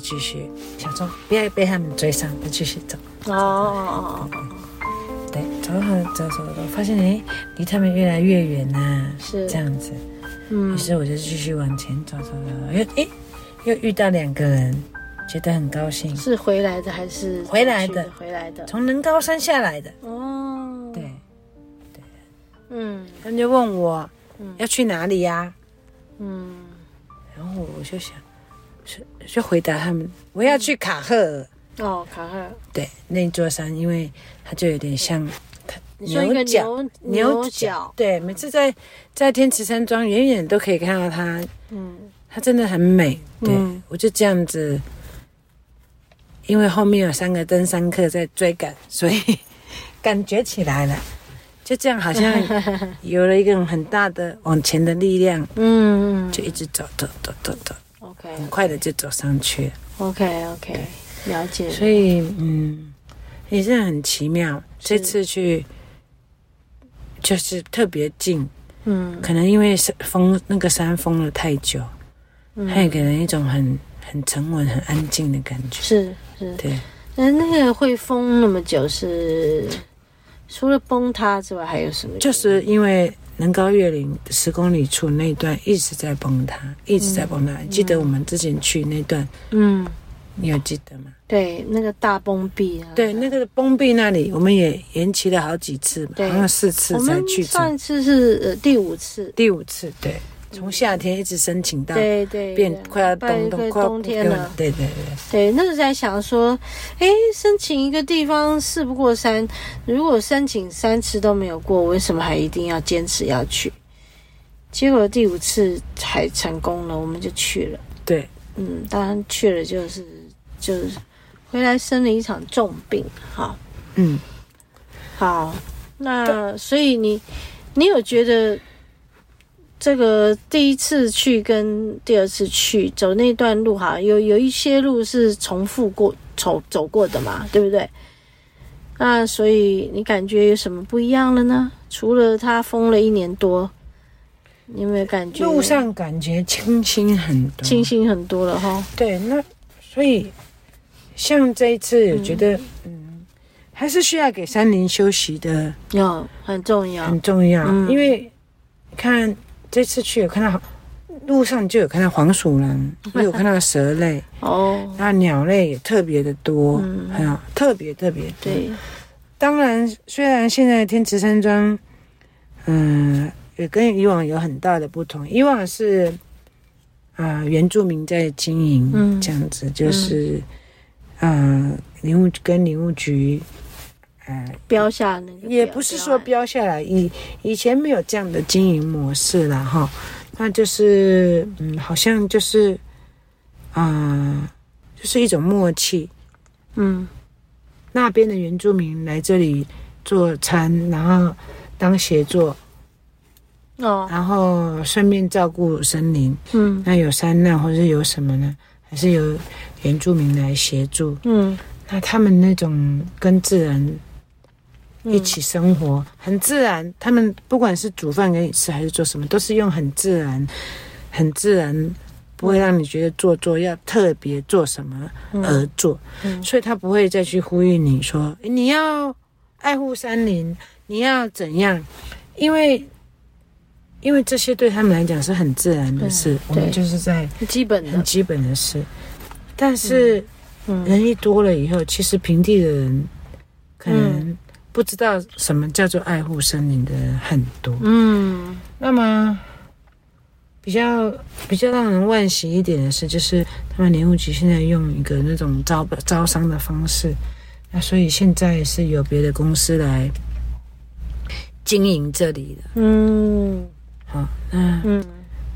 继续想说不要被他们追上，就继续走。哦哦哦哦，对，走好走走走，发现哎，离他们越来越远呐，是这样子。嗯，于是我就继续往前走走走，又哎，又遇到两个人，觉得很高兴。是回来的还是回来的？回来的，从人高山下来的。哦，对，对，嗯，他们就问我，要去哪里呀？嗯，然后我就想，是就回答他们，我要去卡赫尔。哦，卡赫尔。对，那座山，因为它就有点像它牛角，牛角。对，每次在在天池山庄，远远都可以看到它。嗯，它真的很美。对，我就这样子，因为后面有三个登山客在追赶，所以 感觉起来了。就这样，好像 有了一个很大的往前的力量，嗯，就一直走走走走走很快的就走上去，OK OK，了解。所以，嗯，也是很奇妙。这次去就是特别近，嗯，可能因为封那个山封了太久，嗯，它也给人一种很很沉稳、很安静的感觉。是是，对。那那个会封那么久是？除了崩塌之外，还有什么？就是因为能高月岭十公里处那段一直在崩塌，一直在崩塌。嗯、记得我们之前去那段，嗯，你有记得吗？对，那个大崩壁啊。对，那个崩壁那里，我们也延期了好几次，好像四次才去。上一次是呃第五次。第五次，对。从夏天一直申请到对对变快要冬冬快冬天了，对对对对，那时候在想说，哎，申请一个地方事不过三，如果申请三次都没有过，为什么还一定要坚持要去？结果第五次还成功了，我们就去了。对，嗯，当然去了就是就是回来生了一场重病，哈，嗯，好，那所以你你有觉得？这个第一次去跟第二次去走那段路哈，有有一些路是重复过走走过的嘛，对不对？那所以你感觉有什么不一样了呢？除了它封了一年多，你有没有感觉路上感觉清新很多，清新很多了哈？对，那所以像这一次，我觉得嗯，嗯，还是需要给山林休息的，要很重要，很重要，嗯、因为看。这次去有看到路上就有看到黄鼠狼，也有看到蛇类哦，那鸟类也特别的多，嗯，特别特别多。对，当然，虽然现在天池山庄，嗯，也跟以往有很大的不同。以往是啊、呃，原住民在经营，嗯，这样子就是，嗯，林务跟林务局。标下那个也不是说标下来，以以前没有这样的经营模式了哈，那就是嗯，好像就是啊、呃，就是一种默契，嗯，那边的原住民来这里做餐，然后当协作，哦，然后顺便照顾森林，嗯，那有山难或者是有什么呢？还是由原住民来协助，嗯，那他们那种跟自然。一起生活、嗯、很自然，他们不管是煮饭给你吃还是做什么，都是用很自然、很自然，不会让你觉得做作，要特别做什么而做。所以他不会再去呼吁你说你要爱护山林，你要怎样？因为因为这些对他们来讲是很自然的事，我们就是在基本的、很基本的事。但是人一多了以后，其实平地的人可能、嗯。不知道什么叫做爱护森林的人很多，嗯，那么比较比较让人惋惜一点的是，就是他们林务局现在用一个那种招招商的方式，那所以现在是有别的公司来经营这里的，嗯，好，那嗯，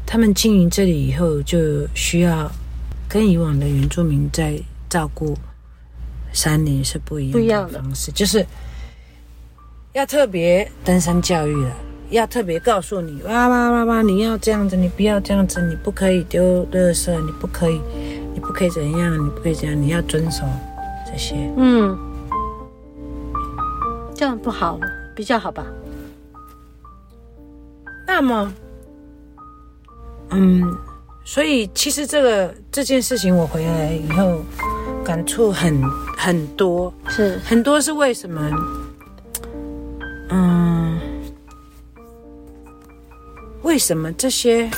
他们经营这里以后，就需要跟以往的原住民在照顾山林是不一样的。方式，就是。要特别登山教育了，要特别告诉你，哇哇哇哇，你要这样子，你不要这样子，你不可以丢垃圾，你不可以，你不可以怎样，你不可以怎样，你要遵守这些。嗯，这样不好吗？比较好吧。那么，嗯，所以其实这个这件事情我回来以后感触很很多，是很多是为什么？为什么这些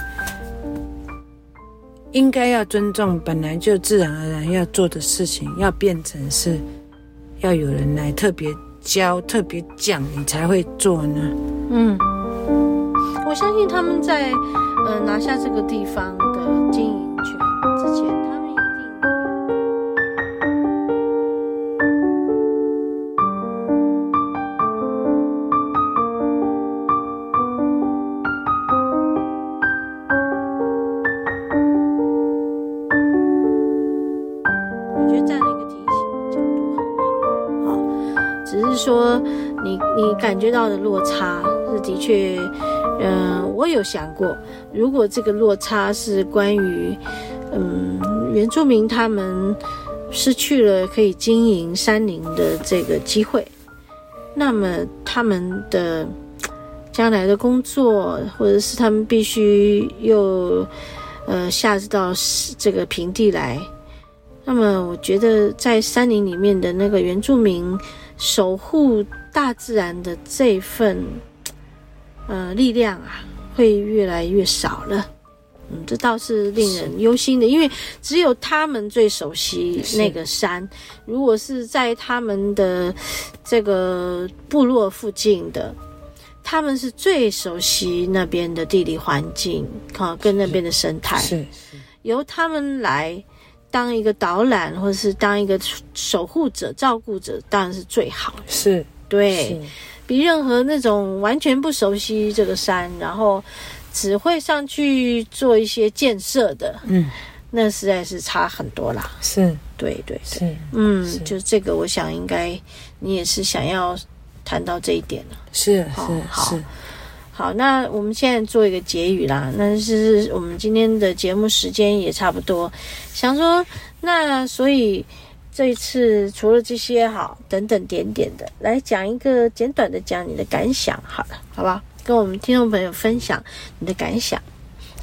应该要尊重、本来就自然而然要做的事情，要变成是要有人来特别教、特别讲，你才会做呢？嗯，我相信他们在呃拿下这个地方的经营权之前，说你你感觉到的落差是的确，嗯、我有想过，如果这个落差是关于，嗯，原住民他们失去了可以经营山林的这个机会，那么他们的将来的工作，或者是他们必须又呃下到这个平地来。那么，我觉得在山林里面的那个原住民守护大自然的这份呃力量啊，会越来越少了。嗯，这倒是令人忧心的，因为只有他们最熟悉那个山。如果是在他们的这个部落附近的，他们是最熟悉那边的地理环境，啊，跟那边的生态。是，是由他们来。当一个导览，或者是当一个守护者、照顾者，当然是最好的。是，对，是比任何那种完全不熟悉这个山，然后只会上去做一些建设的，嗯，那实在是差很多啦。是，对对对，是，嗯，就这个，我想应该你也是想要谈到这一点了。是，好是，好是。好，那我们现在做一个结语啦。那是我们今天的节目时间也差不多，想说，那所以这一次除了这些好等等点点的，来讲一个简短的讲你的感想，好了，好吧，跟我们听众朋友分享你的感想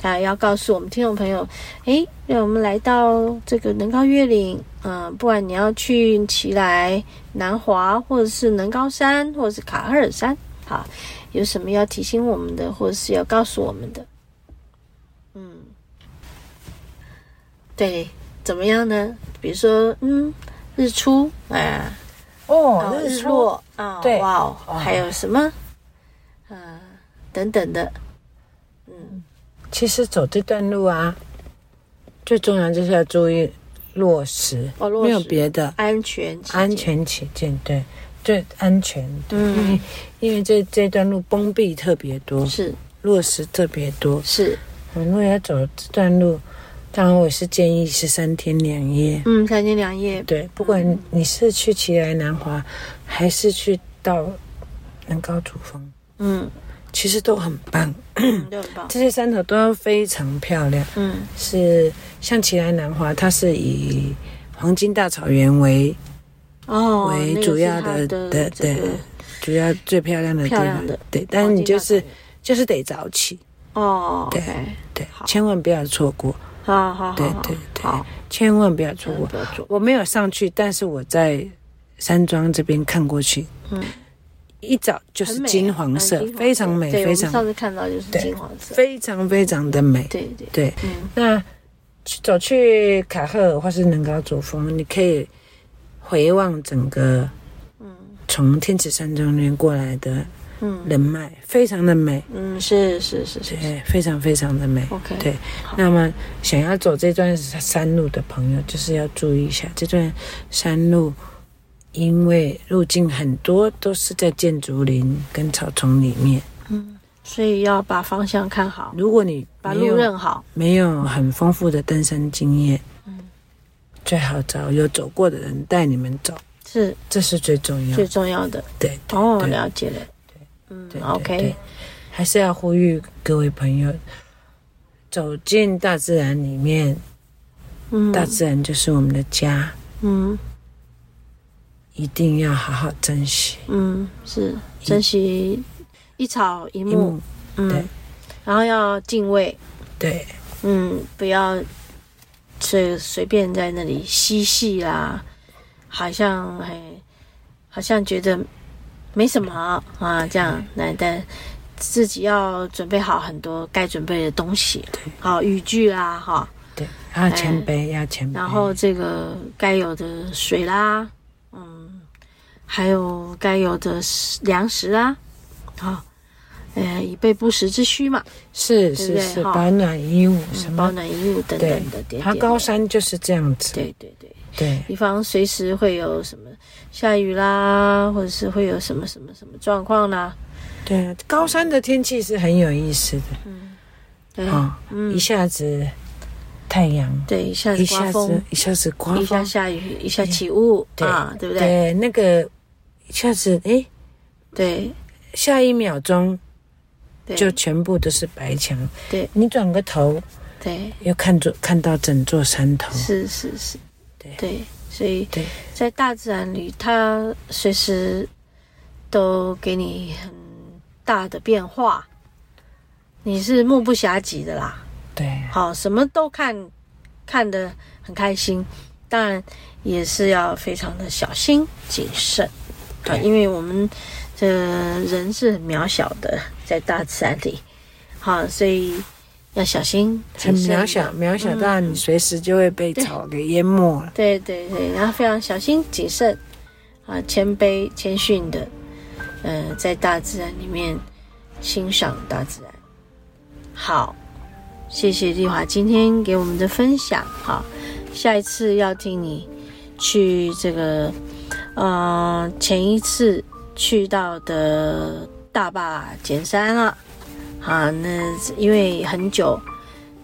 啊，要告诉我们听众朋友，诶，让我们来到这个能高越岭，嗯、不管你要去奇莱、南华，或者是能高山，或者是卡赫尔山，好。有什么要提醒我们的，或者是要告诉我们的？嗯，对，怎么样呢？比如说，嗯，日出，啊，哦，日落，啊，对，哇哦，还有什么？啊，等等的，嗯，其实走这段路啊，最重要就是要注意落实，哦，落石，没有别的，安全，安全起见，对。最安全，嗯，因为这这段路崩壁特别多，是。落石特别多，是。我如果要走这段路，当然我是建议是三天两夜，嗯，三天两夜。对，不管你是去奇莱南华，还是去到南高主峰，嗯，其实都很棒，嗯，都很棒。这些山头都非常漂亮，嗯，是像奇莱南华，它是以黄金大草原为。哦，为主要的的对，主要最漂亮的地方的对，但是你就是就是得早起。哦，对对，千万不要错过，好好对对对，千万不要错过。我没有上去，但是我在山庄这边看过去，嗯，一早就是金黄色，非常美，非常。上次看到就是金黄色，非常非常的美，对对对。那走去卡赫尔或是能高主峰，你可以。回望整个，嗯，从天池山庄那边过来的，嗯，人脉非常的美，嗯，是是是是，对，非常非常的美。OK，对。那么想要走这段山路的朋友，就是要注意一下这段山路，因为路径很多都是在建竹林跟草丛里面，嗯，所以要把方向看好。如果你把路认好，没有很丰富的登山经验。最好找有走过的人带你们走，是，这是最重要、最重要的。对，哦，了解了。对，嗯对，OK。还是要呼吁各位朋友走进大自然里面。嗯，大自然就是我们的家。嗯，一定要好好珍惜。嗯，是珍惜一草一木。嗯，对。然后要敬畏。对。嗯，不要随随便在那里嬉戏啦，好像嘿，好像觉得没什么啊，这样来但自己要准备好很多该准备的东西，好语句啦，哈，对，要谦卑，要谦卑，然后这个该有的水啦，嗯，还有该有的粮食啊，好。呃，以备不时之需嘛，是是是，保暖衣物什么，保暖衣物等等的。爬高山就是这样子，对对对对，以防随时会有什么下雨啦，或者是会有什么什么什么状况啦。对，高山的天气是很有意思的，嗯，对啊，一下子太阳，对，一下子刮风，一下子刮风，一下下雨，一下起雾，啊，对不对？对，那个一下子哎，对，下一秒钟。就全部都是白墙。对，你转个头，对，又看着看到整座山头。是是是，对对，所以对，在大自然里，它随时都给你很大的变化，你是目不暇给的啦。对，好，什么都看，看得很开心，当然也是要非常的小心谨慎。对，因为我们。这人是很渺小的，在大自然里，好，所以要小心。很渺小，渺小到你随时就会被草给淹没了。对对对，然后非常小心谨慎，啊，谦卑谦逊的，呃，在大自然里面欣赏大自然。好，谢谢丽华今天给我们的分享。好，下一次要听你去这个，呃，前一次。去到的大坝减山了，啊，那因为很久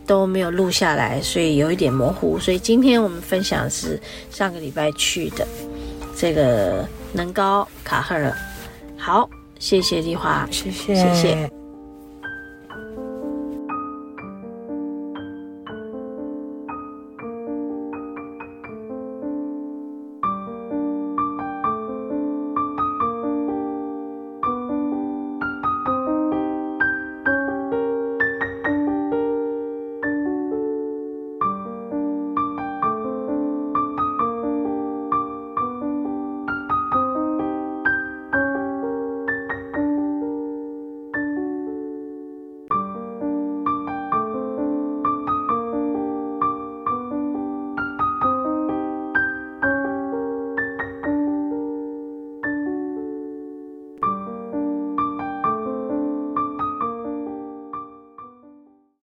都没有录下来，所以有一点模糊。所以今天我们分享是上个礼拜去的这个能高卡赫尔。好，谢谢丽华，谢谢，谢谢。